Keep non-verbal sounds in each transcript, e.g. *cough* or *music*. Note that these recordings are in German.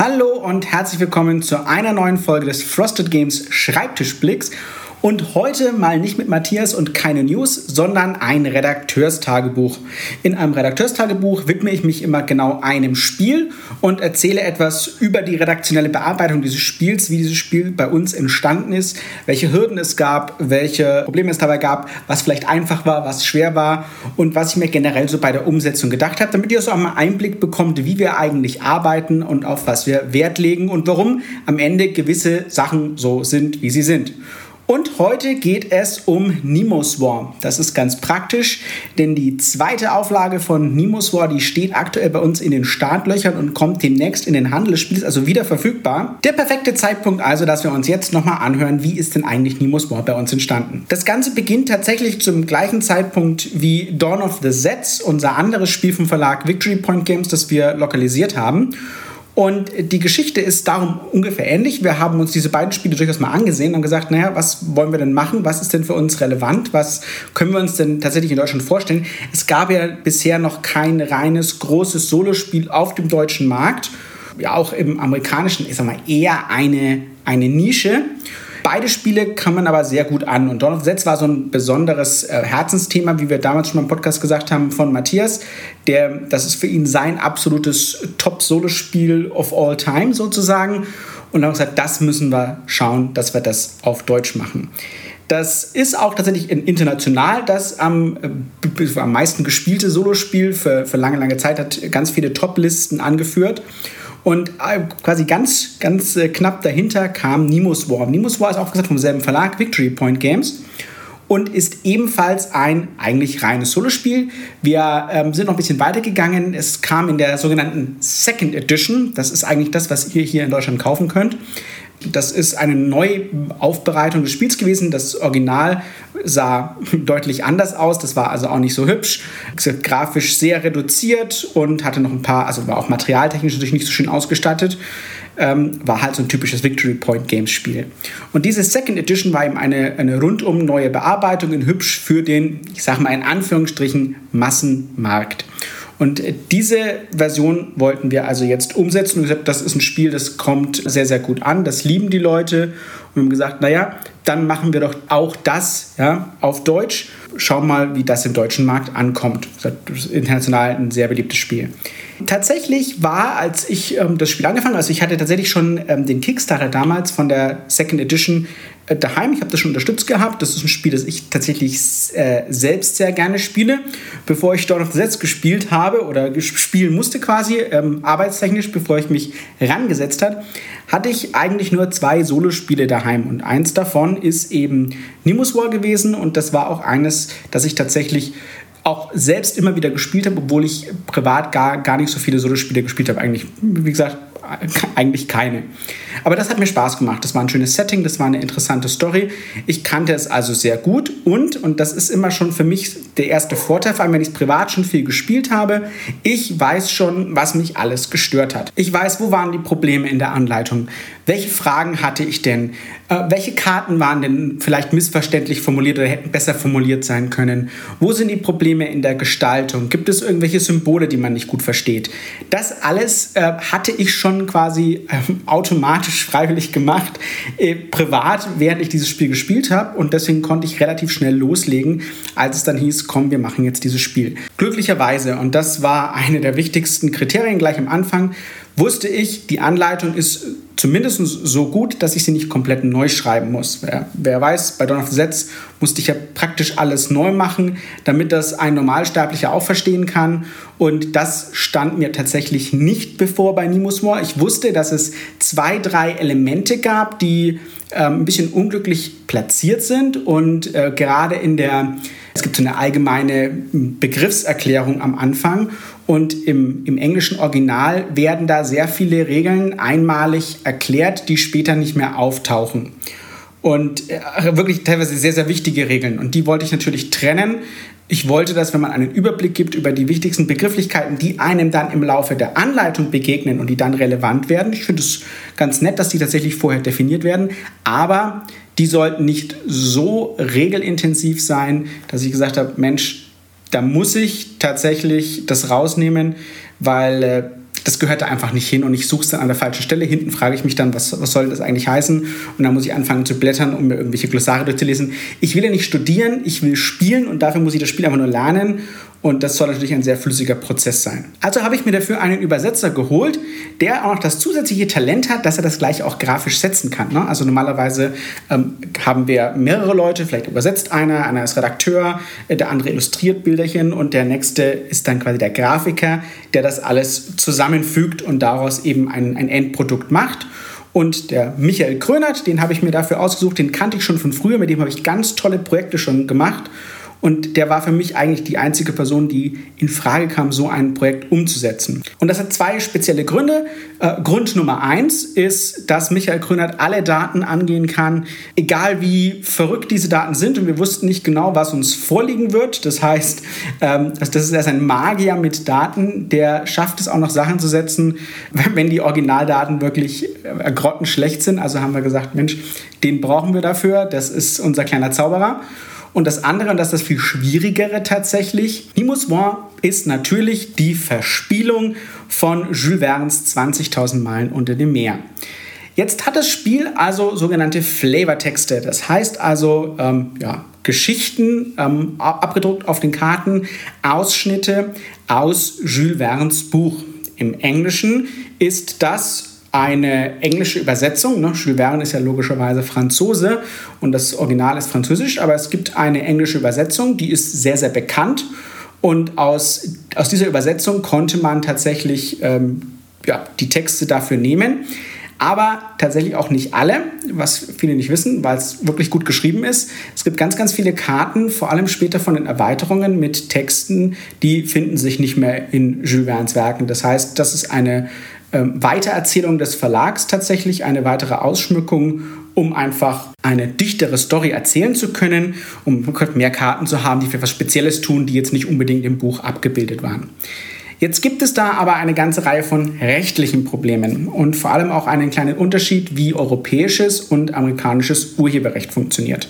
Hallo und herzlich willkommen zu einer neuen Folge des Frosted Games Schreibtischblicks. Und heute mal nicht mit Matthias und keine News, sondern ein Redakteurstagebuch. In einem Redakteurstagebuch widme ich mich immer genau einem Spiel und erzähle etwas über die redaktionelle Bearbeitung dieses Spiels, wie dieses Spiel bei uns entstanden ist, welche Hürden es gab, welche Probleme es dabei gab, was vielleicht einfach war, was schwer war und was ich mir generell so bei der Umsetzung gedacht habe, damit ihr so einmal Einblick bekommt, wie wir eigentlich arbeiten und auf was wir Wert legen und warum am Ende gewisse Sachen so sind, wie sie sind. Und heute geht es um Nemo Swarm. Das ist ganz praktisch, denn die zweite Auflage von Nemo Swarm, die steht aktuell bei uns in den Startlöchern und kommt demnächst in den Handel. Spiel ist also wieder verfügbar. Der perfekte Zeitpunkt also, dass wir uns jetzt nochmal anhören, wie ist denn eigentlich Nemo Swarm bei uns entstanden. Das Ganze beginnt tatsächlich zum gleichen Zeitpunkt wie Dawn of the Sets, unser anderes Spiel vom Verlag Victory Point Games, das wir lokalisiert haben. Und die Geschichte ist darum ungefähr ähnlich. Wir haben uns diese beiden Spiele durchaus mal angesehen und gesagt, naja, was wollen wir denn machen? Was ist denn für uns relevant? Was können wir uns denn tatsächlich in Deutschland vorstellen? Es gab ja bisher noch kein reines, großes Solospiel auf dem deutschen Markt. Ja, auch im amerikanischen, ich sag eher eine, eine Nische. Beide Spiele kann man aber sehr gut an. Und Dawn of Sets war so ein besonderes äh, Herzensthema, wie wir damals schon im Podcast gesagt haben, von Matthias. Der, das ist für ihn sein absolutes Top-Solo-Spiel of all time sozusagen. Und haben gesagt, das müssen wir schauen, dass wir das auf Deutsch machen. Das ist auch tatsächlich international das am, äh, am meisten gespielte Solospiel für, für lange, lange Zeit, hat ganz viele Top-Listen angeführt. Und äh, quasi ganz, ganz äh, knapp dahinter kam Nemo's War. Nemo's War ist auch gesagt vom selben Verlag, Victory Point Games. Und ist ebenfalls ein eigentlich reines Solospiel. Wir ähm, sind noch ein bisschen weitergegangen. Es kam in der sogenannten Second Edition. Das ist eigentlich das, was ihr hier in Deutschland kaufen könnt. Das ist eine Neuaufbereitung des Spiels gewesen. Das Original sah deutlich anders aus. Das war also auch nicht so hübsch. Grafisch sehr reduziert und hatte noch ein paar, also war auch materialtechnisch natürlich nicht so schön ausgestattet. Ähm, war halt so ein typisches Victory Point Games Spiel. Und diese Second Edition war eben eine, eine rundum neue Bearbeitung in hübsch für den, ich sag mal in Anführungsstrichen, Massenmarkt. Und diese Version wollten wir also jetzt umsetzen. Und gesagt, das ist ein Spiel, das kommt sehr, sehr gut an. Das lieben die Leute. Und haben gesagt, naja, dann machen wir doch auch das ja, auf Deutsch. Schau mal, wie das im deutschen Markt ankommt. Das ist international ein sehr beliebtes Spiel. Tatsächlich war, als ich ähm, das Spiel angefangen habe, also ich hatte tatsächlich schon ähm, den Kickstarter damals von der Second Edition daheim. Ich habe das schon unterstützt gehabt. Das ist ein Spiel, das ich tatsächlich äh, selbst sehr gerne spiele. Bevor ich Dawn of the gespielt habe oder spielen musste quasi, ähm, arbeitstechnisch, bevor ich mich rangesetzt habe, hatte ich eigentlich nur zwei Solospiele daheim. Und eins davon ist eben Nimbus War gewesen und das war auch eines, das ich tatsächlich auch selbst immer wieder gespielt habe, obwohl ich privat gar, gar nicht so viele Solospiele gespielt habe. Eigentlich, wie gesagt, eigentlich keine. Aber das hat mir Spaß gemacht. Das war ein schönes Setting, das war eine interessante Story. Ich kannte es also sehr gut und, und das ist immer schon für mich der erste Vorteil, vor allem wenn ich es privat schon viel gespielt habe, ich weiß schon, was mich alles gestört hat. Ich weiß, wo waren die Probleme in der Anleitung, welche Fragen hatte ich denn, äh, welche Karten waren denn vielleicht missverständlich formuliert oder hätten besser formuliert sein können, wo sind die Probleme in der Gestaltung, gibt es irgendwelche Symbole, die man nicht gut versteht. Das alles äh, hatte ich schon quasi äh, automatisch freiwillig gemacht, äh, privat, während ich dieses Spiel gespielt habe und deswegen konnte ich relativ schnell loslegen, als es dann hieß, komm, wir machen jetzt dieses Spiel. Glücklicherweise, und das war eine der wichtigsten Kriterien gleich am Anfang, wusste ich, die Anleitung ist zumindest so gut, dass ich sie nicht komplett neu schreiben muss. Wer, wer weiß, bei Dawn of the Sets musste ich ja praktisch alles neu machen, damit das ein Normalsterblicher auch verstehen kann. Und das stand mir tatsächlich nicht bevor bei Nimus More. Ich wusste, dass es zwei, drei Elemente gab, die äh, ein bisschen unglücklich platziert sind und äh, gerade in der es gibt so eine allgemeine Begriffserklärung am Anfang und im, im englischen Original werden da sehr viele Regeln einmalig erklärt, die später nicht mehr auftauchen. Und äh, wirklich teilweise sehr, sehr wichtige Regeln. Und die wollte ich natürlich trennen. Ich wollte, dass wenn man einen Überblick gibt über die wichtigsten Begrifflichkeiten, die einem dann im Laufe der Anleitung begegnen und die dann relevant werden. Ich finde es ganz nett, dass die tatsächlich vorher definiert werden. Aber die sollten nicht so regelintensiv sein, dass ich gesagt habe, Mensch, da muss ich tatsächlich das rausnehmen, weil äh, das gehört da einfach nicht hin und ich suche es dann an der falschen Stelle. Hinten frage ich mich dann, was, was soll das eigentlich heißen? Und dann muss ich anfangen zu blättern, um mir irgendwelche Glossare durchzulesen. Ich will ja nicht studieren, ich will spielen und dafür muss ich das Spiel einfach nur lernen und das soll natürlich ein sehr flüssiger Prozess sein. Also habe ich mir dafür einen Übersetzer geholt, der auch noch das zusätzliche Talent hat, dass er das gleich auch grafisch setzen kann. Ne? Also normalerweise ähm, haben wir mehrere Leute, vielleicht übersetzt einer, einer ist Redakteur, äh, der andere illustriert Bilderchen und der nächste ist dann quasi der Grafiker, der das alles zusammenfügt und daraus eben ein, ein Endprodukt macht. Und der Michael Krönert, den habe ich mir dafür ausgesucht, den kannte ich schon von früher, mit dem habe ich ganz tolle Projekte schon gemacht. Und der war für mich eigentlich die einzige Person, die in Frage kam, so ein Projekt umzusetzen. Und das hat zwei spezielle Gründe. Äh, Grund Nummer eins ist, dass Michael Grünert alle Daten angehen kann, egal wie verrückt diese Daten sind. Und wir wussten nicht genau, was uns vorliegen wird. Das heißt, ähm, das ist erst ein Magier mit Daten, der schafft es auch noch Sachen zu setzen, *laughs* wenn die Originaldaten wirklich äh, grottenschlecht sind. Also haben wir gesagt, Mensch, den brauchen wir dafür. Das ist unser kleiner Zauberer. Und das andere, und das ist das viel Schwierigere tatsächlich, Nimus War ist natürlich die Verspielung von Jules Verne's 20.000 Meilen unter dem Meer. Jetzt hat das Spiel also sogenannte Flavortexte. Das heißt also ähm, ja, Geschichten ähm, abgedruckt auf den Karten, Ausschnitte aus Jules Verne's Buch. Im Englischen ist das eine englische Übersetzung. Ne? Jules Verne ist ja logischerweise Franzose und das Original ist französisch, aber es gibt eine englische Übersetzung, die ist sehr, sehr bekannt. Und aus, aus dieser Übersetzung konnte man tatsächlich ähm, ja, die Texte dafür nehmen. Aber tatsächlich auch nicht alle, was viele nicht wissen, weil es wirklich gut geschrieben ist. Es gibt ganz, ganz viele Karten, vor allem später von den Erweiterungen mit Texten, die finden sich nicht mehr in Jules Verne's Werken. Das heißt, das ist eine ähm, Weitererzählung des Verlags tatsächlich, eine weitere Ausschmückung, um einfach eine dichtere Story erzählen zu können, um mehr Karten zu haben, die für etwas Spezielles tun, die jetzt nicht unbedingt im Buch abgebildet waren. Jetzt gibt es da aber eine ganze Reihe von rechtlichen Problemen und vor allem auch einen kleinen Unterschied, wie europäisches und amerikanisches Urheberrecht funktioniert.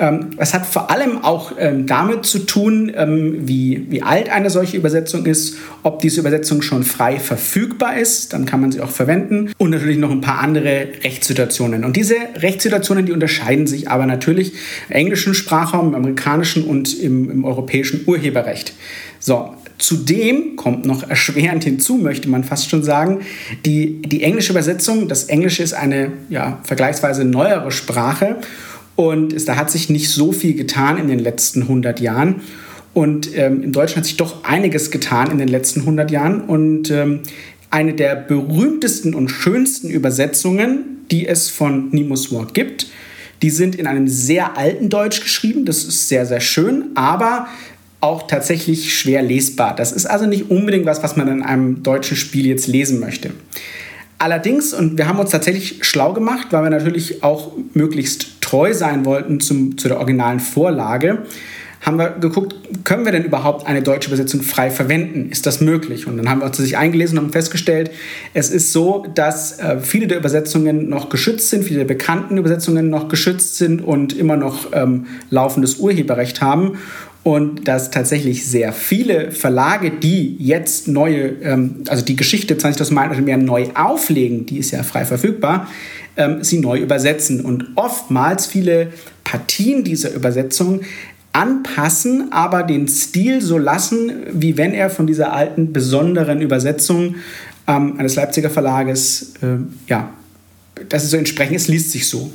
Ähm, es hat vor allem auch ähm, damit zu tun, ähm, wie, wie alt eine solche Übersetzung ist, ob diese Übersetzung schon frei verfügbar ist, dann kann man sie auch verwenden und natürlich noch ein paar andere Rechtssituationen. Und diese Rechtssituationen, die unterscheiden sich aber natürlich im englischen Sprachraum, im amerikanischen und im, im europäischen Urheberrecht. So, Zudem kommt noch erschwerend hinzu, möchte man fast schon sagen, die, die englische Übersetzung. Das Englische ist eine ja, vergleichsweise neuere Sprache und da hat sich nicht so viel getan in den letzten 100 Jahren. Und ähm, in Deutschland hat sich doch einiges getan in den letzten 100 Jahren. Und ähm, eine der berühmtesten und schönsten Übersetzungen, die es von Nimus War gibt, die sind in einem sehr alten Deutsch geschrieben. Das ist sehr, sehr schön, aber auch tatsächlich schwer lesbar. Das ist also nicht unbedingt was, was man in einem deutschen Spiel jetzt lesen möchte. Allerdings, und wir haben uns tatsächlich schlau gemacht, weil wir natürlich auch möglichst treu sein wollten zum, zu der originalen Vorlage, haben wir geguckt, können wir denn überhaupt eine deutsche Übersetzung frei verwenden? Ist das möglich? Und dann haben wir uns sich eingelesen und haben festgestellt, es ist so, dass äh, viele der Übersetzungen noch geschützt sind, viele der bekannten Übersetzungen noch geschützt sind und immer noch ähm, laufendes Urheberrecht haben und dass tatsächlich sehr viele Verlage, die jetzt neue, ähm, also die Geschichte 20.000 Meilen oder mehr neu auflegen, die ist ja frei verfügbar, ähm, sie neu übersetzen und oftmals viele Partien dieser Übersetzung anpassen, aber den Stil so lassen, wie wenn er von dieser alten besonderen Übersetzung ähm, eines Leipziger Verlages, äh, ja, das ist so entsprechend, es liest sich so.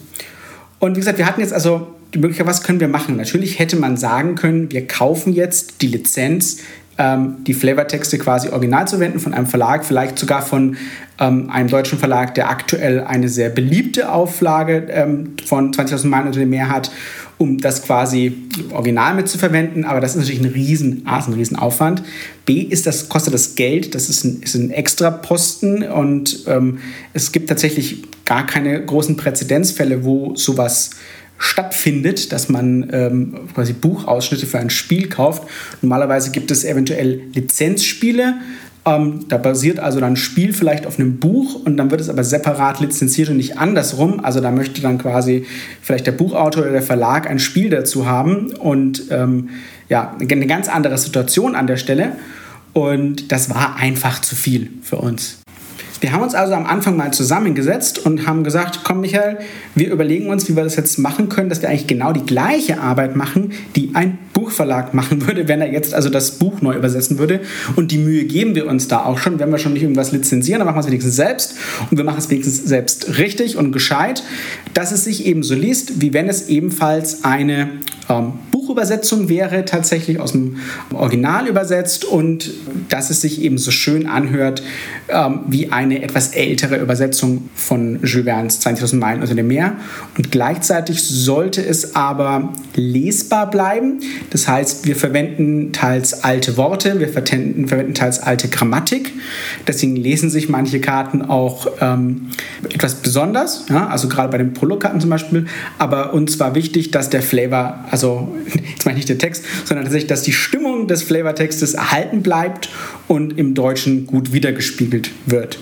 Und wie gesagt, wir hatten jetzt also die Möglichkeit, was können wir machen? Natürlich hätte man sagen können, wir kaufen jetzt die Lizenz, ähm, die Flavortexte quasi original zu wenden von einem Verlag, vielleicht sogar von ähm, einem deutschen Verlag, der aktuell eine sehr beliebte Auflage ähm, von 20.000 Meilen oder mehr hat, um das quasi original mitzuverwenden. Aber das ist natürlich ein riesen, A, ist ein riesen Aufwand. B, ist das, kostet das Geld, das ist ein, ist ein extra Posten und ähm, es gibt tatsächlich gar keine großen Präzedenzfälle, wo sowas stattfindet, dass man ähm, quasi Buchausschnitte für ein Spiel kauft. Normalerweise gibt es eventuell Lizenzspiele. Ähm, da basiert also dann ein Spiel vielleicht auf einem Buch und dann wird es aber separat lizenziert und nicht andersrum. Also da möchte dann quasi vielleicht der Buchautor oder der Verlag ein Spiel dazu haben und ähm, ja, eine ganz andere Situation an der Stelle. Und das war einfach zu viel für uns. Wir haben uns also am Anfang mal zusammengesetzt und haben gesagt, komm Michael, wir überlegen uns, wie wir das jetzt machen können, dass wir eigentlich genau die gleiche Arbeit machen, die ein Buchverlag machen würde, wenn er jetzt also das Buch neu übersetzen würde. Und die Mühe geben wir uns da auch schon, wenn wir schon nicht irgendwas lizenzieren, dann machen wir es wenigstens selbst und wir machen es wenigstens selbst richtig und gescheit, dass es sich eben so liest, wie wenn es ebenfalls eine ähm, Buchübersetzung wäre, tatsächlich aus dem Original übersetzt und dass es sich eben so schön anhört ähm, wie eine etwas ältere Übersetzung von Jules Verne's 20.000 Meilen unter dem Meer. Und gleichzeitig sollte es aber lesbar bleiben. Das heißt, wir verwenden teils alte Worte, wir verwenden, teils alte Grammatik. Deswegen lesen sich manche Karten auch ähm, etwas besonders, ja? also gerade bei den Prologkarten zum Beispiel. Aber uns war wichtig, dass der Flavor, also jetzt meine ich nicht der Text, sondern tatsächlich, dass die Stimmung des Flavortextes erhalten bleibt und im Deutschen gut wiedergespiegelt wird.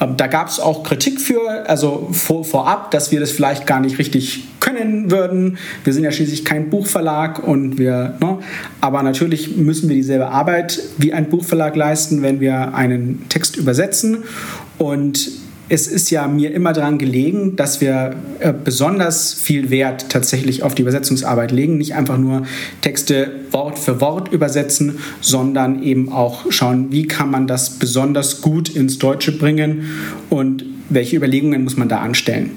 Ähm, da gab es auch Kritik für, also vor, vorab, dass wir das vielleicht gar nicht richtig können würden. Wir sind ja schließlich kein Buchverlag und wir, ne? aber natürlich müssen wir dieselbe Arbeit wie ein Buchverlag leisten, wenn wir einen Text übersetzen. Und es ist ja mir immer daran gelegen, dass wir äh, besonders viel Wert tatsächlich auf die Übersetzungsarbeit legen. Nicht einfach nur Texte Wort für Wort übersetzen, sondern eben auch schauen, wie kann man das besonders gut ins Deutsche bringen und welche Überlegungen muss man da anstellen.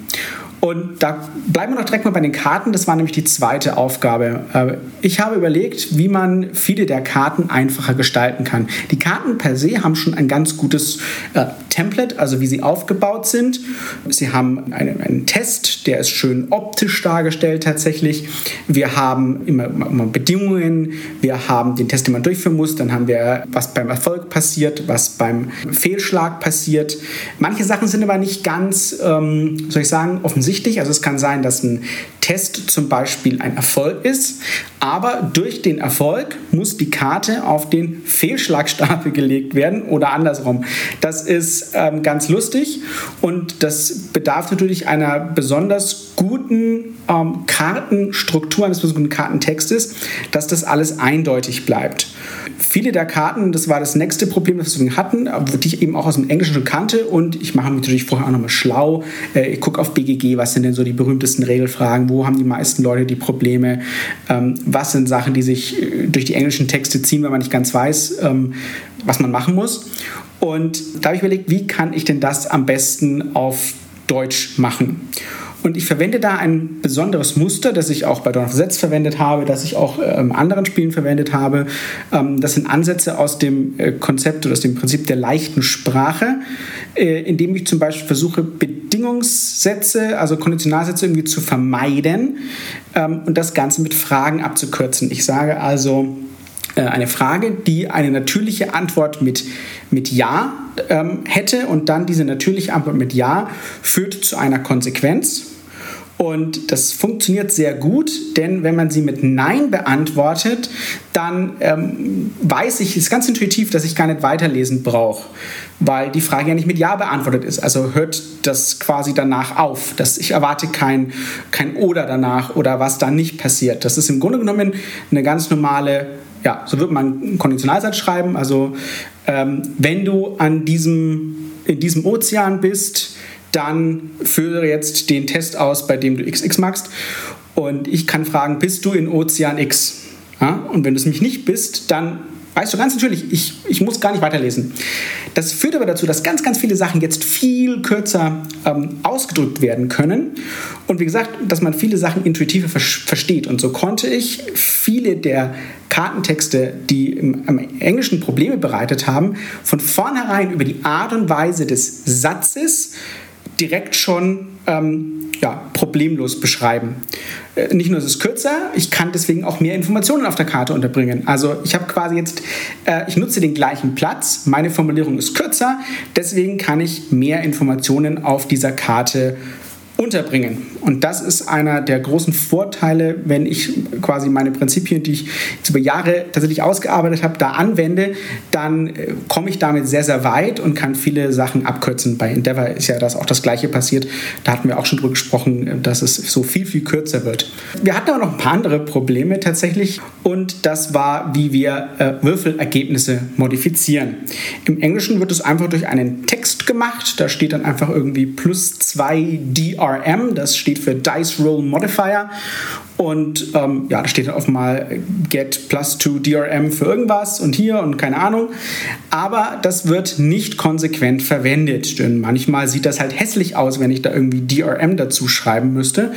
Und da bleiben wir noch direkt mal bei den Karten. Das war nämlich die zweite Aufgabe. Äh, ich habe überlegt, wie man viele der Karten einfacher gestalten kann. Die Karten per se haben schon ein ganz gutes äh, Template, also wie sie aufgebaut sind. Sie haben einen, einen, Test, der ist schön optisch dargestellt tatsächlich. Wir haben immer, immer Bedingungen. Wir haben den Test, den man durchführen muss. Dann haben wir, was beim Erfolg passiert, was beim Fehlschlag passiert. Manche Sachen sind aber nicht ganz, ähm, soll ich sagen, offensichtlich wichtig. Also es kann sein, dass ein Test zum Beispiel ein Erfolg ist, aber durch den Erfolg muss die Karte auf den Fehlschlagstapel gelegt werden oder andersrum. Das ist ähm, ganz lustig und das bedarf natürlich einer besonders guten ähm, Kartenstruktur, eines besonders guten Kartentextes, dass das alles eindeutig bleibt. Viele der Karten, das war das nächste Problem, das wir hatten, die ich eben auch aus dem Englischen schon kannte und ich mache mich natürlich vorher auch nochmal schlau. Äh, ich gucke auf BGG, was sind denn so die berühmtesten Regelfragen, wo haben die meisten Leute die Probleme, ähm, was sind Sachen, die sich äh, durch die englischen Texte ziehen, wenn man nicht ganz weiß, ähm, was man machen muss. Und da habe ich überlegt, wie kann ich denn das am besten auf Deutsch machen? Und ich verwende da ein besonderes Muster, das ich auch bei Dawn of Sets verwendet habe, das ich auch in ähm, anderen Spielen verwendet habe. Ähm, das sind Ansätze aus dem äh, Konzept oder aus dem Prinzip der leichten Sprache, äh, indem ich zum Beispiel versuche, Bedingungssätze, also Konditionalsätze irgendwie zu vermeiden ähm, und das Ganze mit Fragen abzukürzen. Ich sage also, äh, eine Frage, die eine natürliche Antwort mit, mit Ja hätte und dann diese natürliche Antwort mit Ja führt zu einer Konsequenz. Und das funktioniert sehr gut, denn wenn man sie mit Nein beantwortet, dann ähm, weiß ich, ist ganz intuitiv, dass ich gar nicht weiterlesen brauche, weil die Frage ja nicht mit Ja beantwortet ist. Also hört das quasi danach auf. Dass ich erwarte kein, kein Oder danach oder was da nicht passiert. Das ist im Grunde genommen eine ganz normale ja, so wird man einen Konditionalsatz schreiben. Also ähm, wenn du an diesem, in diesem Ozean bist, dann führe jetzt den Test aus, bei dem du XX magst. Und ich kann fragen, bist du in Ozean X? Ja? Und wenn du es mich nicht bist, dann weißt du ganz natürlich, ich, ich muss gar nicht weiterlesen. Das führt aber dazu, dass ganz, ganz viele Sachen jetzt viel kürzer ähm, ausgedrückt werden können. Und wie gesagt, dass man viele Sachen intuitiver ver versteht. Und so konnte ich viele der Kartentexte, die im, im Englischen Probleme bereitet haben, von vornherein über die Art und Weise des Satzes direkt schon ähm, ja, problemlos beschreiben. Äh, nicht nur ist es kürzer, ich kann deswegen auch mehr Informationen auf der Karte unterbringen. Also ich habe quasi jetzt, äh, ich nutze den gleichen Platz, meine Formulierung ist kürzer, deswegen kann ich mehr Informationen auf dieser Karte unterbringen. Und das ist einer der großen Vorteile, wenn ich quasi meine Prinzipien, die ich über Jahre tatsächlich ausgearbeitet habe, da anwende, dann äh, komme ich damit sehr, sehr weit und kann viele Sachen abkürzen. Bei Endeavor ist ja das auch das Gleiche passiert. Da hatten wir auch schon drüber gesprochen, dass es so viel, viel kürzer wird. Wir hatten aber noch ein paar andere Probleme tatsächlich und das war, wie wir äh, Würfelergebnisse modifizieren. Im Englischen wird es einfach durch einen Text gemacht. Da steht dann einfach irgendwie plus 2 DRM, das steht für Dice Roll Modifier. Und ähm, ja, da steht dann oft mal get plus 2 DRM für irgendwas und hier und keine Ahnung. Aber das wird nicht konsequent verwendet, denn manchmal sieht das halt hässlich aus, wenn ich da irgendwie DRM dazu schreiben müsste.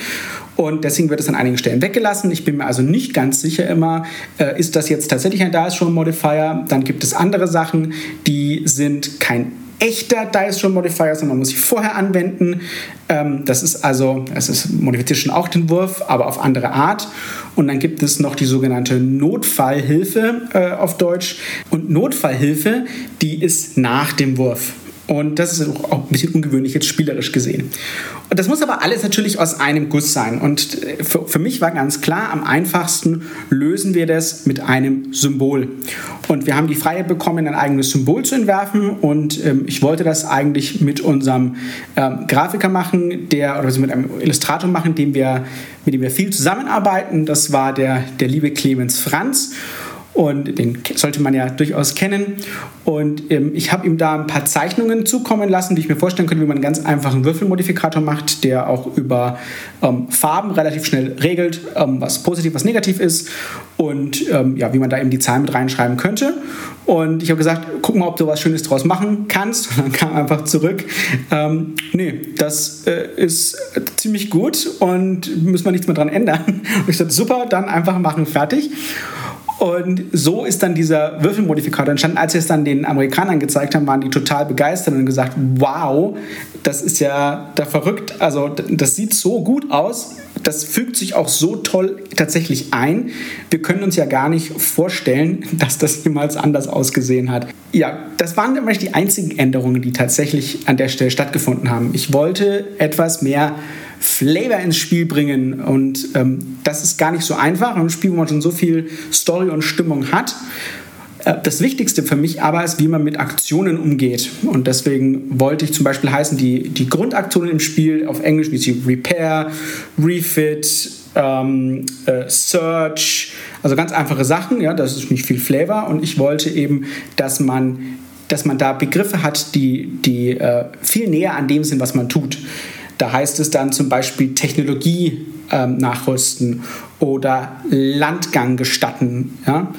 Und deswegen wird es an einigen Stellen weggelassen. Ich bin mir also nicht ganz sicher immer, äh, ist das jetzt tatsächlich ein Dice Roll Modifier? Dann gibt es andere Sachen, die sind kein echter Dice Roll Modifier, sondern man muss sie vorher anwenden. Ähm, das ist also, es ist modifiziert schon auch den Wurf, aber auf andere Art. Und dann gibt es noch die sogenannte Notfallhilfe äh, auf Deutsch. Und Notfallhilfe, die ist nach dem Wurf. Und das ist auch ein bisschen ungewöhnlich jetzt spielerisch gesehen. Und das muss aber alles natürlich aus einem Guss sein. Und äh, für, für, mich war ganz klar, am einfachsten lösen wir das mit einem Symbol. Und wir haben die Freiheit bekommen, ein eigenes Symbol zu entwerfen. Und ähm, ich wollte das eigentlich mit unserem ähm, Grafiker machen, der, oder mit einem Illustrator machen, dem wir, mit dem wir viel zusammenarbeiten. Das war der, der liebe Clemens Franz und den sollte man ja durchaus kennen. Und ähm, ich habe ihm da ein paar Zeichnungen zukommen lassen, die ich mir vorstellen könnte, wie man einen ganz einfachen Würfelmodifikator macht, der auch über ähm, Farben relativ schnell regelt, ähm, was positiv, was negativ ist und ähm, ja, wie man da eben die Zahlen mit reinschreiben könnte. Und ich habe gesagt, guck mal, ob du was Schönes draus machen kannst. Und dann kam einfach zurück, ähm, nee, das äh, ist ziemlich gut und müssen wir nichts mehr dran ändern. Und ich sagte, super, dann einfach machen, fertig. Und so ist dann dieser Würfelmodifikator entstanden. Als wir es dann den Amerikanern gezeigt haben, waren die total begeistert und gesagt, wow, das ist ja da verrückt. Also das sieht so gut aus. Das fügt sich auch so toll tatsächlich ein. Wir können uns ja gar nicht vorstellen, *laughs* dass das jemals anders ausgesehen hat. Ja, das waren nämlich die einzigen Änderungen, die tatsächlich an der Stelle stattgefunden haben. Ich wollte etwas mehr Flavor ins Spiel bringen. Und ähm, das ist gar nicht so einfach. Ein Spiel, wo man schon so viel Story und Stimmung hat. Äh, das Wichtigste für mich aber ist, wie man mit Aktionen umgeht. Und deswegen wollte ich zum Beispiel heißen, die, die Grundaktionen im Spiel auf Englisch, wie sie Repair, Refit, ähm, äh, Search, also ganz einfache Sachen, ja, das ist nicht viel Flavor. Und ich wollte eben, dass man, dass man da Begriffe hat, die, die äh, viel näher an dem sind, was man tut. Da heißt es dann zum Beispiel Technologie ähm, nachrüsten oder Landgang gestatten. Ja?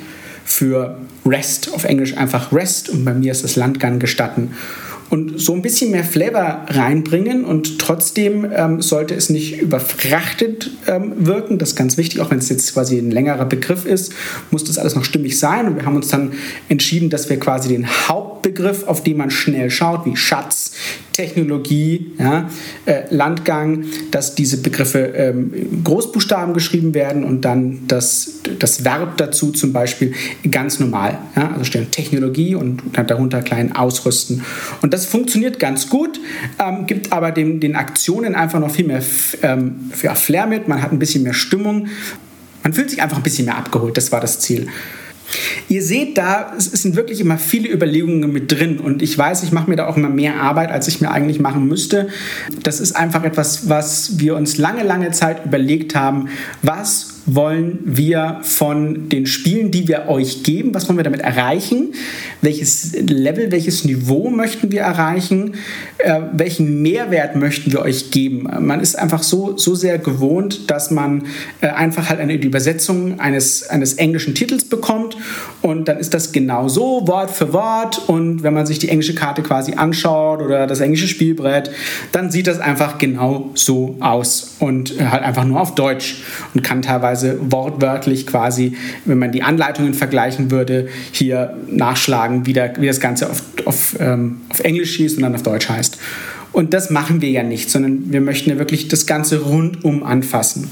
Für REST, auf Englisch einfach REST und bei mir ist das Landgang gestatten und so ein bisschen mehr Flavor reinbringen und trotzdem ähm, sollte es nicht überfrachtet ähm, wirken. Das ist ganz wichtig, auch wenn es jetzt quasi ein längerer Begriff ist, muss das alles noch stimmig sein. Und wir haben uns dann entschieden, dass wir quasi den Hauptbegriff, auf den man schnell schaut, wie Schatz, Technologie, ja, äh, Landgang, dass diese Begriffe ähm, Großbuchstaben geschrieben werden und dann das, das Verb dazu zum Beispiel ganz normal. Ja, also stehen Technologie und darunter klein ausrüsten. Und das funktioniert ganz gut, ähm, gibt aber dem, den Aktionen einfach noch viel mehr ähm, ja, Flair mit. Man hat ein bisschen mehr Stimmung. Man fühlt sich einfach ein bisschen mehr abgeholt. Das war das Ziel. Ihr seht da, es sind wirklich immer viele Überlegungen mit drin und ich weiß, ich mache mir da auch immer mehr Arbeit, als ich mir eigentlich machen müsste. Das ist einfach etwas, was wir uns lange, lange Zeit überlegt haben. Was wollen wir von den Spielen, die wir euch geben, was wollen wir damit erreichen? Welches Level, welches Niveau möchten wir erreichen? Äh, welchen Mehrwert möchten wir euch geben? Man ist einfach so, so sehr gewohnt, dass man äh, einfach halt eine Übersetzung eines, eines englischen Titels bekommt und dann ist das genau so, Wort für Wort und wenn man sich die englische Karte quasi anschaut oder das englische Spielbrett, dann sieht das einfach genau so aus und halt einfach nur auf Deutsch und kann teilweise teilweise wortwörtlich quasi, wenn man die Anleitungen vergleichen würde, hier nachschlagen, wie, der, wie das Ganze auf, auf, ähm, auf Englisch hieß und dann auf Deutsch heißt. Und das machen wir ja nicht, sondern wir möchten ja wirklich das Ganze rundum anfassen.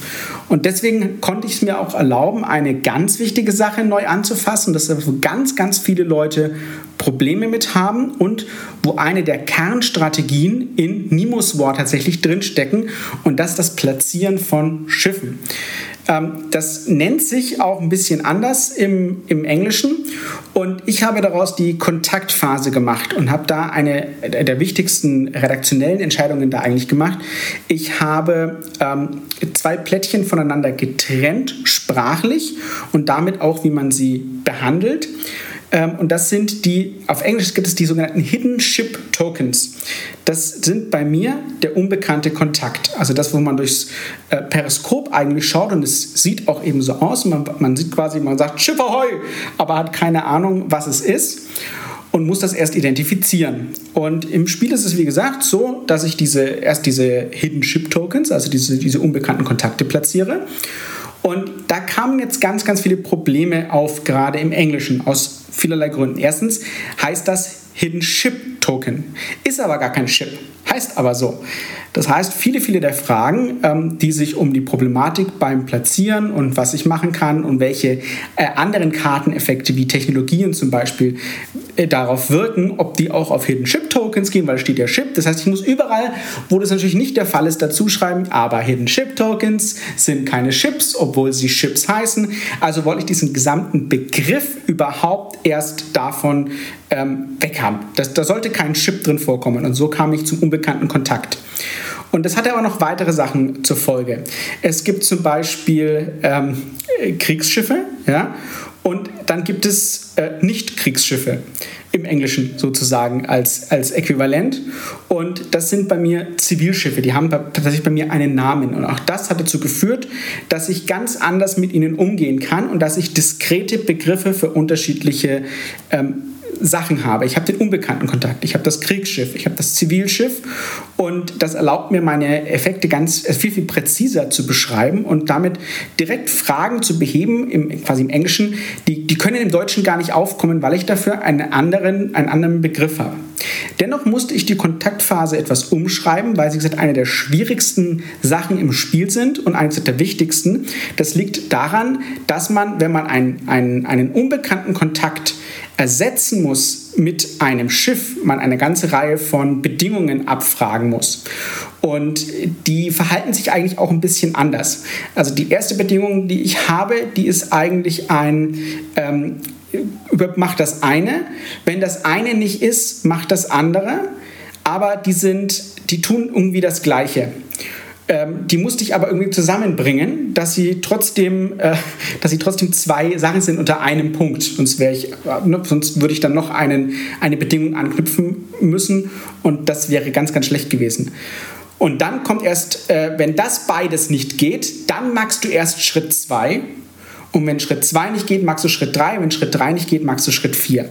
Und deswegen konnte ich es mir auch erlauben, eine ganz wichtige Sache neu anzufassen, dass ganz, ganz viele Leute Probleme mit haben und wo eine der Kernstrategien in Nimus War tatsächlich drinstecken und das ist das Platzieren von Schiffen. Ähm, das nennt sich auch ein bisschen anders im, im Englischen und ich habe daraus die Kontaktphase gemacht und habe da eine der wichtigsten redaktionellen Entscheidungen da eigentlich gemacht. Ich habe ähm, zwei Plättchen voneinander getrennt, sprachlich und damit auch, wie man sie behandelt. Ähm, und das sind die, auf Englisch gibt es die sogenannten Hidden Ship Tokens. Das sind bei mir der unbekannte Kontakt. Also das, wo man durchs äh, Periskop eigentlich schaut und es sieht auch eben so aus. Man, man sieht quasi, man sagt Schiff ahoi, aber hat keine Ahnung, was es ist und muss das erst identifizieren. Und im Spiel ist es wie gesagt so, dass ich diese, erst diese Hidden Ship Tokens, also diese, diese unbekannten Kontakte platziere. Und da kamen jetzt ganz, ganz viele Probleme auf, gerade im Englischen, aus vielerlei Gründen. Erstens heißt das Hidden Ship Token, ist aber gar kein Chip, heißt aber so. Das heißt, viele, viele der Fragen, ähm, die sich um die Problematik beim Platzieren und was ich machen kann und welche äh, anderen Karteneffekte wie Technologien zum Beispiel äh, darauf wirken, ob die auch auf Hidden Chip Tokens gehen, weil es steht ja Chip. Das heißt, ich muss überall, wo das natürlich nicht der Fall ist, dazu schreiben, aber Hidden Chip Tokens sind keine Chips, obwohl sie Chips heißen. Also wollte ich diesen gesamten Begriff überhaupt erst davon ähm, weg haben. Das, da sollte kein Chip drin vorkommen. Und so kam ich zum unbekannten Kontakt. Und das hat aber noch weitere Sachen zur Folge. Es gibt zum Beispiel ähm, Kriegsschiffe, ja, und dann gibt es äh, Nicht-Kriegsschiffe im Englischen sozusagen als, als Äquivalent. Und das sind bei mir Zivilschiffe, die haben tatsächlich bei mir einen Namen. Und auch das hat dazu geführt, dass ich ganz anders mit ihnen umgehen kann und dass ich diskrete Begriffe für unterschiedliche ähm, Sachen habe. Ich habe den unbekannten Kontakt, ich habe das Kriegsschiff, ich habe das Zivilschiff und das erlaubt mir, meine Effekte ganz äh, viel, viel präziser zu beschreiben und damit direkt Fragen zu beheben, im, quasi im Englischen, die, die können im Deutschen gar nicht aufkommen, weil ich dafür einen anderen, einen anderen Begriff habe. Dennoch musste ich die Kontaktphase etwas umschreiben, weil sie gesagt eine der schwierigsten Sachen im Spiel sind und eines der wichtigsten. Das liegt daran, dass man, wenn man einen, einen, einen unbekannten Kontakt ersetzen muss mit einem Schiff, man eine ganze Reihe von Bedingungen abfragen muss. Und die verhalten sich eigentlich auch ein bisschen anders. Also die erste Bedingung, die ich habe, die ist eigentlich ein, ähm, macht das eine. Wenn das eine nicht ist, macht das andere. Aber die sind, die tun irgendwie das Gleiche. Ähm, die musste ich aber irgendwie zusammenbringen, dass sie trotzdem, äh, dass sie trotzdem zwei Sachen sind unter einem Punkt. Sonst, ich, äh, ne, sonst würde ich dann noch einen, eine Bedingung anknüpfen müssen und das wäre ganz, ganz schlecht gewesen. Und dann kommt erst, äh, wenn das beides nicht geht, dann magst du erst Schritt 2. Und wenn Schritt 2 nicht geht, magst du Schritt 3. Wenn Schritt 3 nicht geht, magst du Schritt 4.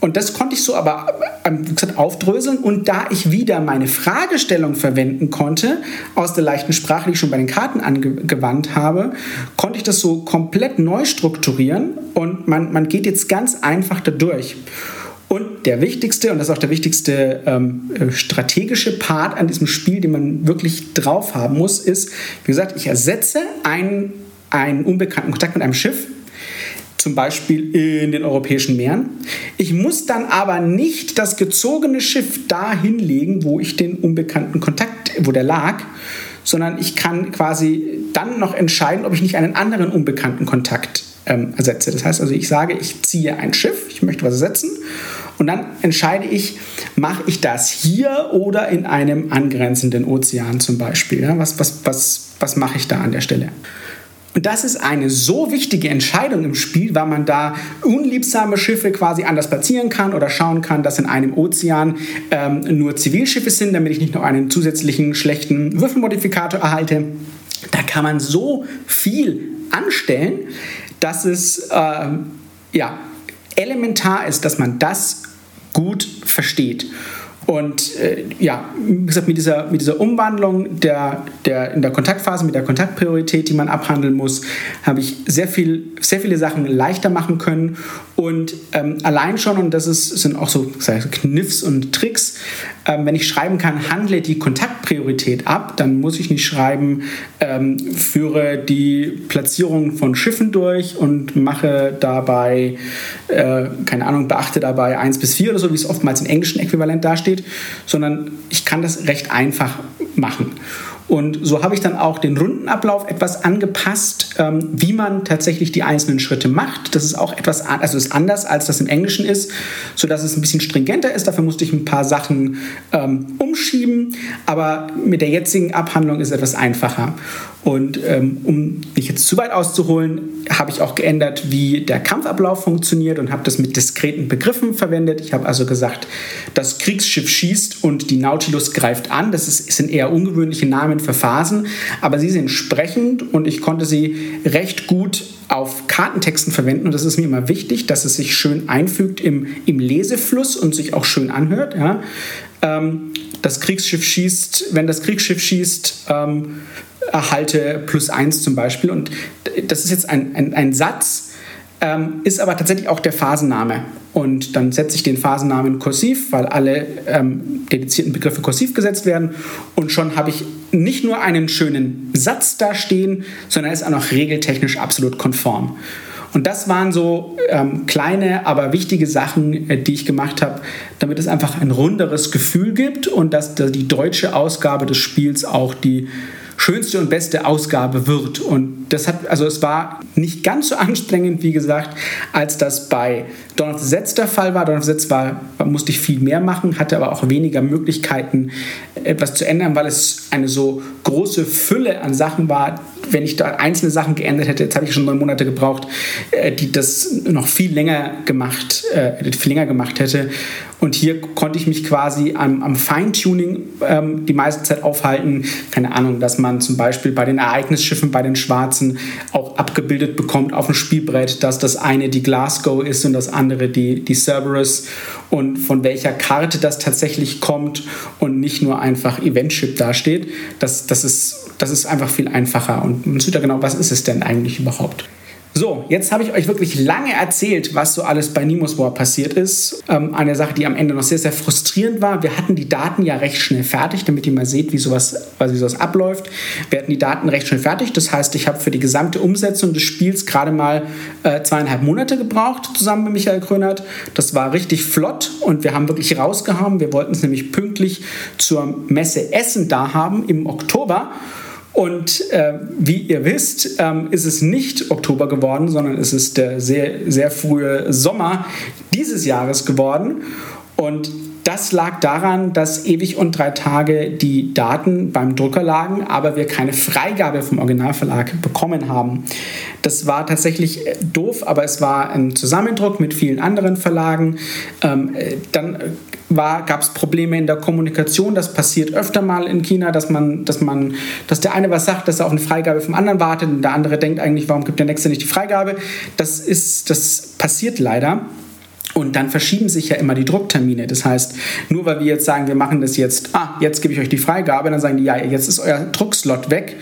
Und das konnte ich so aber ähm, gesagt, aufdröseln. Und da ich wieder meine Fragestellung verwenden konnte, aus der leichten Sprache, die ich schon bei den Karten angewandt habe, konnte ich das so komplett neu strukturieren. Und man, man geht jetzt ganz einfach dadurch. Und der wichtigste, und das ist auch der wichtigste ähm, äh, strategische Part an diesem Spiel, den man wirklich drauf haben muss, ist, wie gesagt, ich ersetze einen, einen unbekannten Kontakt mit einem Schiff zum Beispiel in den europäischen Meeren. Ich muss dann aber nicht das gezogene Schiff da hinlegen, wo ich den unbekannten Kontakt, wo der lag, sondern ich kann quasi dann noch entscheiden, ob ich nicht einen anderen unbekannten Kontakt ähm, ersetze. Das heißt also, ich sage, ich ziehe ein Schiff, ich möchte was ersetzen und dann entscheide ich, mache ich das hier oder in einem angrenzenden Ozean zum Beispiel. Was, was, was, was mache ich da an der Stelle? Und das ist eine so wichtige Entscheidung im Spiel, weil man da unliebsame Schiffe quasi anders platzieren kann oder schauen kann, dass in einem Ozean ähm, nur Zivilschiffe sind, damit ich nicht noch einen zusätzlichen schlechten Würfelmodifikator erhalte. Da kann man so viel anstellen, dass es äh, ja, elementar ist, dass man das gut versteht. Und äh, ja, wie gesagt, mit dieser, mit dieser Umwandlung der, der, in der Kontaktphase, mit der Kontaktpriorität, die man abhandeln muss, habe ich sehr, viel, sehr viele Sachen leichter machen können Und ähm, allein schon, und das ist, sind auch so Kniffs und Tricks, ähm, wenn ich schreiben kann, handle die Kontaktpriorität ab, dann muss ich nicht schreiben, ähm, führe die Platzierung von Schiffen durch und mache dabei, äh, keine Ahnung, beachte dabei 1 bis 4 oder so, wie es oftmals im englischen Äquivalent dasteht, sondern ich kann das recht einfach machen. Und so habe ich dann auch den Rundenablauf etwas angepasst, ähm, wie man tatsächlich die einzelnen Schritte macht. Das ist auch etwas, also ist anders, als das im Englischen ist, sodass es ein bisschen stringenter ist. Dafür musste ich ein paar Sachen ähm, umschieben, aber mit der jetzigen Abhandlung ist es etwas einfacher. Und ähm, um nicht jetzt zu weit auszuholen, habe ich auch geändert, wie der Kampfablauf funktioniert und habe das mit diskreten Begriffen verwendet. Ich habe also gesagt, das Kriegsschiff schießt und die Nautilus greift an. Das ist, sind eher ungewöhnliche Namen für Phasen, aber sie sind sprechend und ich konnte sie recht gut auf Kartentexten verwenden und das ist mir immer wichtig, dass es sich schön einfügt im, im Lesefluss und sich auch schön anhört. Ja. Ähm, das Kriegsschiff schießt, wenn das Kriegsschiff schießt, ähm, erhalte plus eins zum Beispiel. Und das ist jetzt ein, ein, ein Satz, ähm, ist aber tatsächlich auch der Phasenname. Und dann setze ich den Phasennamen kursiv, weil alle ähm, dedizierten Begriffe kursiv gesetzt werden. Und schon habe ich nicht nur einen schönen Satz da stehen, sondern ist auch noch regeltechnisch absolut konform. Und das waren so ähm, kleine, aber wichtige Sachen, äh, die ich gemacht habe, damit es einfach ein runderes Gefühl gibt und dass die deutsche Ausgabe des Spiels auch die schönste und beste Ausgabe wird. Und das hat, also es war nicht ganz so anstrengend, wie gesagt, als das bei the Sets der Fall war. The Sets war, musste ich viel mehr machen, hatte aber auch weniger Möglichkeiten, etwas zu ändern, weil es eine so große Fülle an Sachen war. Wenn ich da einzelne Sachen geändert hätte, jetzt habe ich schon neun Monate gebraucht, äh, die das noch viel länger gemacht, äh, viel länger gemacht hätte. Und hier konnte ich mich quasi am, am Feintuning ähm, die meiste Zeit aufhalten. Keine Ahnung, dass man zum Beispiel bei den Ereignisschiffen, bei den Schwarzen auch abgebildet bekommt auf dem Spielbrett, dass das eine die Glasgow ist und das andere die, die Cerberus und von welcher Karte das tatsächlich kommt und nicht nur einfach Eventship dasteht. Das, das, ist, das ist einfach viel einfacher und man sieht ja genau, was ist es denn eigentlich überhaupt. So, jetzt habe ich euch wirklich lange erzählt, was so alles bei Nemo's War passiert ist. Ähm, eine Sache, die am Ende noch sehr, sehr frustrierend war. Wir hatten die Daten ja recht schnell fertig, damit ihr mal seht, wie sowas, wie sowas abläuft. Wir hatten die Daten recht schnell fertig. Das heißt, ich habe für die gesamte Umsetzung des Spiels gerade mal äh, zweieinhalb Monate gebraucht, zusammen mit Michael Krönert. Das war richtig flott und wir haben wirklich rausgehauen. Wir wollten es nämlich pünktlich zur Messe Essen da haben im Oktober. Und äh, wie ihr wisst, ähm, ist es nicht Oktober geworden, sondern es ist der sehr, sehr frühe Sommer dieses Jahres geworden. Und das lag daran, dass ewig und drei Tage die Daten beim Drucker lagen, aber wir keine Freigabe vom Originalverlag bekommen haben. Das war tatsächlich äh, doof, aber es war ein Zusammendruck mit vielen anderen Verlagen. Ähm, äh, dann gab es Probleme in der Kommunikation. Das passiert öfter mal in China, dass man, dass man, dass der eine was sagt, dass er auf eine Freigabe vom anderen wartet und der andere denkt eigentlich, warum gibt der nächste nicht die Freigabe? Das ist, das passiert leider. Und dann verschieben sich ja immer die Drucktermine. Das heißt, nur weil wir jetzt sagen, wir machen das jetzt, ah, jetzt gebe ich euch die Freigabe, dann sagen die, ja, jetzt ist euer Druckslot weg,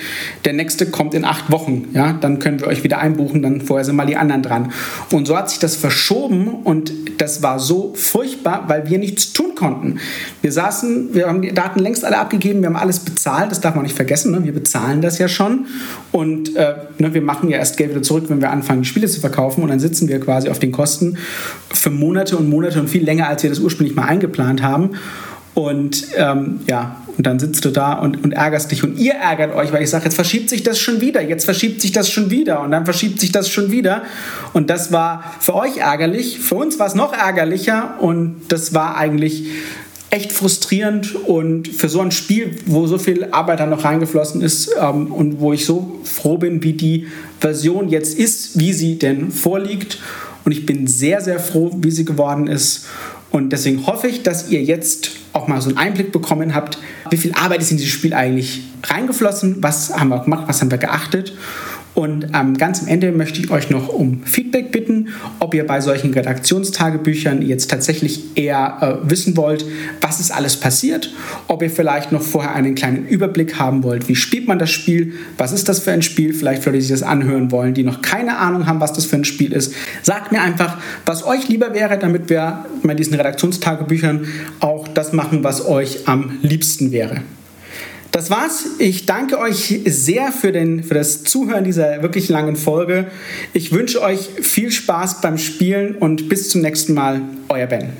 der nächste kommt in acht Wochen, ja, dann können wir euch wieder einbuchen, dann vorher sind mal die anderen dran. Und so hat sich das verschoben und das war so furchtbar, weil wir nichts tun konnten. Wir saßen, wir haben die Daten längst alle abgegeben, wir haben alles bezahlt, das darf man nicht vergessen, ne? wir bezahlen das ja schon und äh, ne, wir machen ja erst Geld wieder zurück, wenn wir anfangen, die Spiele zu verkaufen und dann sitzen wir quasi auf den Kosten für Monate und Monate und viel länger, als wir das ursprünglich mal eingeplant haben. Und ähm, ja, und dann sitzt du da und, und ärgerst dich. Und ihr ärgert euch, weil ich sage, jetzt verschiebt sich das schon wieder, jetzt verschiebt sich das schon wieder und dann verschiebt sich das schon wieder. Und das war für euch ärgerlich, für uns war es noch ärgerlicher und das war eigentlich echt frustrierend und für so ein Spiel, wo so viel Arbeit da noch reingeflossen ist ähm, und wo ich so froh bin, wie die Version jetzt ist, wie sie denn vorliegt und ich bin sehr, sehr froh, wie sie geworden ist. Und deswegen hoffe ich, dass ihr jetzt auch mal so einen Einblick bekommen habt, wie viel Arbeit ist in dieses Spiel eigentlich reingeflossen, was haben wir gemacht, was haben wir geachtet. Und ähm, ganz am Ende möchte ich euch noch um Feedback bitten, ob ihr bei solchen Redaktionstagebüchern jetzt tatsächlich eher äh, wissen wollt, was ist alles passiert, ob ihr vielleicht noch vorher einen kleinen Überblick haben wollt, wie spielt man das Spiel, was ist das für ein Spiel, vielleicht für die sich das anhören wollen, die noch keine Ahnung haben, was das für ein Spiel ist. Sagt mir einfach, was euch lieber wäre, damit wir bei diesen Redaktionstagebüchern auch das machen, was euch am liebsten wäre. Das war's. Ich danke euch sehr für, den, für das Zuhören dieser wirklich langen Folge. Ich wünsche euch viel Spaß beim Spielen und bis zum nächsten Mal. Euer Ben.